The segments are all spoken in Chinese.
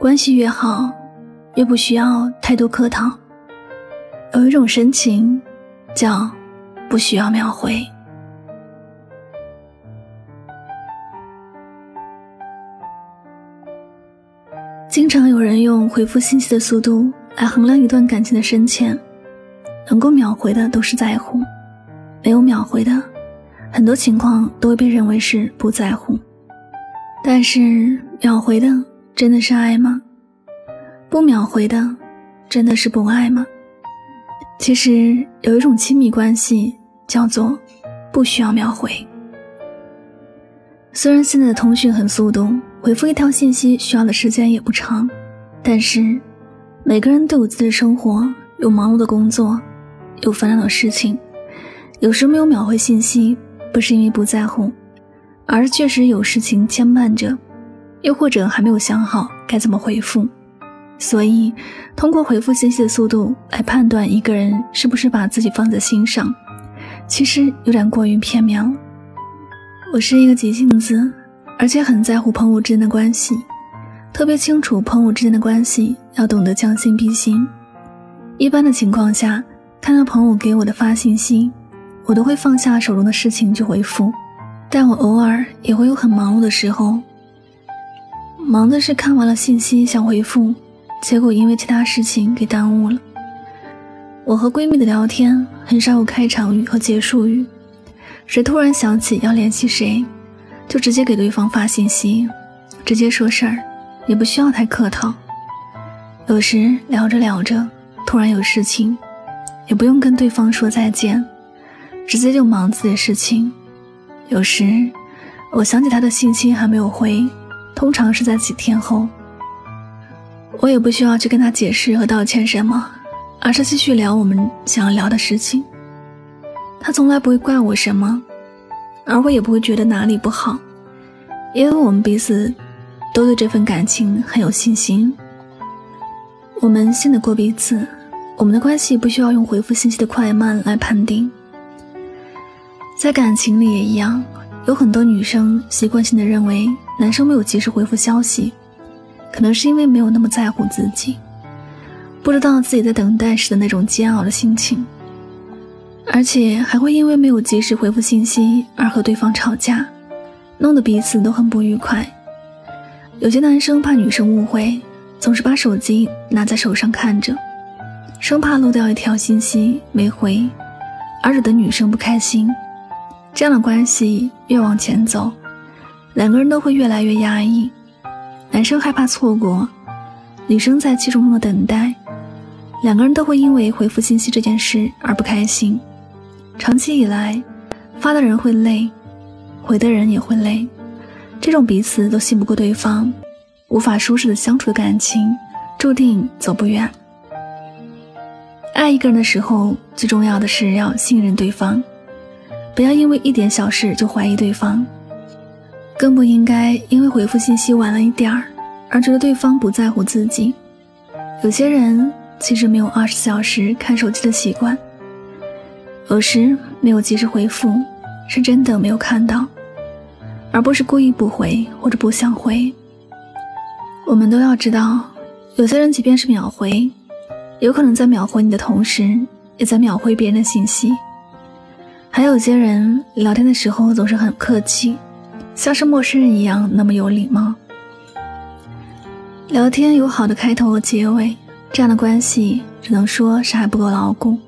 关系越好，越不需要太多客套。有一种深情，叫不需要秒回。经常有人用回复信息的速度来衡量一段感情的深浅，能够秒回的都是在乎，没有秒回的，很多情况都会被认为是不在乎。但是秒回的真的是爱吗？不秒回的真的是不爱吗？其实有一种亲密关系叫做不需要秒回。虽然现在的通讯很速度。回复一条信息需要的时间也不长，但是每个人都有自己的生活，有忙碌的工作，有烦恼的事情。有时没有秒回信息，不是因为不在乎，而是确实有事情牵绊着，又或者还没有想好该怎么回复。所以，通过回复信息的速度来判断一个人是不是把自己放在心上，其实有点过于片面了。我是一个急性子。而且很在乎朋友之间的关系，特别清楚朋友之间的关系要懂得将心比心。一般的情况下，看到朋友给我的发信息，我都会放下手中的事情去回复。但我偶尔也会有很忙碌的时候，忙的是看完了信息想回复，结果因为其他事情给耽误了。我和闺蜜的聊天很少有开场语和结束语，谁突然想起要联系谁。就直接给对方发信息，直接说事儿，也不需要太客套。有时聊着聊着，突然有事情，也不用跟对方说再见，直接就忙自己的事情。有时我想起他的信息还没有回，通常是在几天后，我也不需要去跟他解释和道歉什么，而是继续聊我们想要聊的事情。他从来不会怪我什么。而我也不会觉得哪里不好，因为我们彼此都对这份感情很有信心。我们信得过彼此，我们的关系不需要用回复信息的快慢来判定。在感情里也一样，有很多女生习惯性的认为男生没有及时回复消息，可能是因为没有那么在乎自己，不知道自己在等待时的那种煎熬的心情。而且还会因为没有及时回复信息而和对方吵架，弄得彼此都很不愉快。有些男生怕女生误会，总是把手机拿在手上看着，生怕漏掉一条信息没回，而惹得女生不开心。这样的关系越往前走，两个人都会越来越压抑。男生害怕错过，女生在气冲冲的等待，两个人都会因为回复信息这件事而不开心。长期以来，发的人会累，回的人也会累。这种彼此都信不过对方，无法舒适的相处的感情，注定走不远。爱一个人的时候，最重要的是要信任对方，不要因为一点小事就怀疑对方，更不应该因为回复信息晚了一点儿而觉得对方不在乎自己。有些人其实没有二十小时看手机的习惯。有时没有及时回复，是真的没有看到，而不是故意不回或者不想回。我们都要知道，有些人即便是秒回，有可能在秒回你的同时，也在秒回别人的信息。还有些人聊天的时候总是很客气，像是陌生人一样那么有礼貌。聊天有好的开头和结尾，这样的关系只能说是还不够牢固。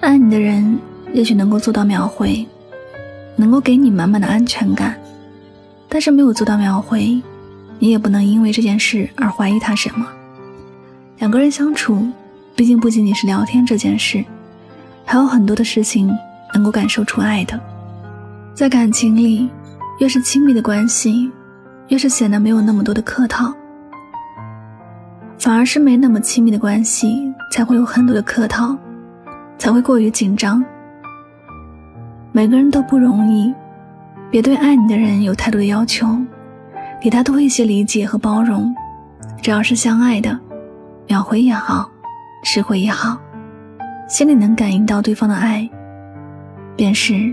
爱你的人也许能够做到秒回，能够给你满满的安全感，但是没有做到秒回，你也不能因为这件事而怀疑他什么。两个人相处，毕竟不仅仅是聊天这件事，还有很多的事情能够感受出爱的。在感情里，越是亲密的关系，越是显得没有那么多的客套，反而是没那么亲密的关系才会有很多的客套。才会过于紧张。每个人都不容易，别对爱你的人有太多的要求，给他多一些理解和包容。只要是相爱的，秒回也好，迟回也好，心里能感应到对方的爱，便是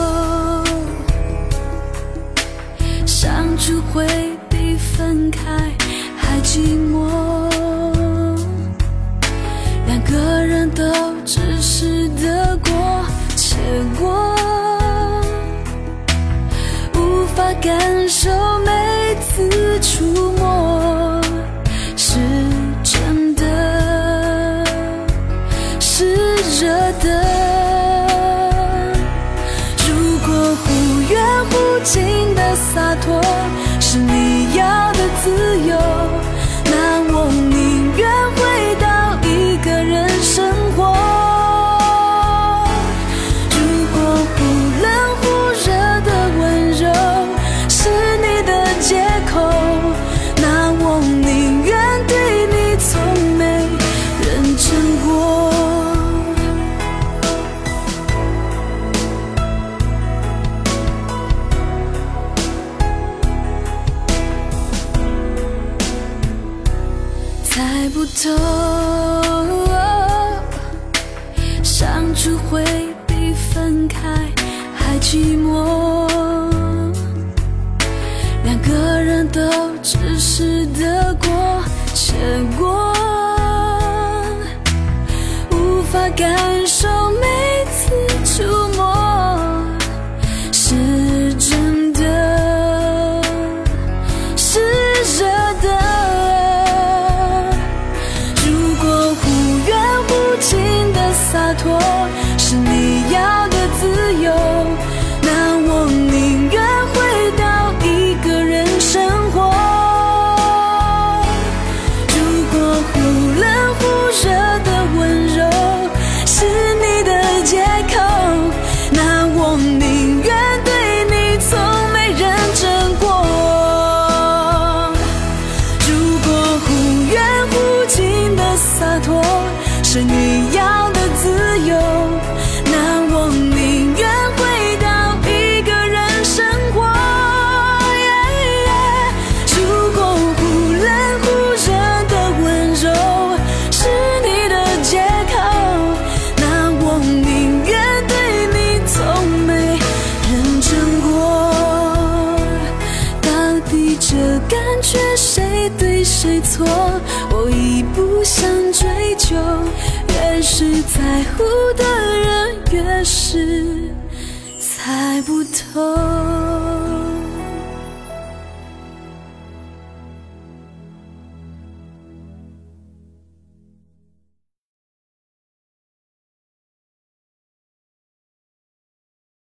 会难过。猜不透，相处会比分开还寂寞，两个人都只是得过且过，洒脱是你要的自由，那我宁愿回到一个人生活。如果忽冷忽热的温柔是你的借口，那我宁愿对你从没认真过。到底这感觉谁对谁错？是在乎的人，越是猜不透。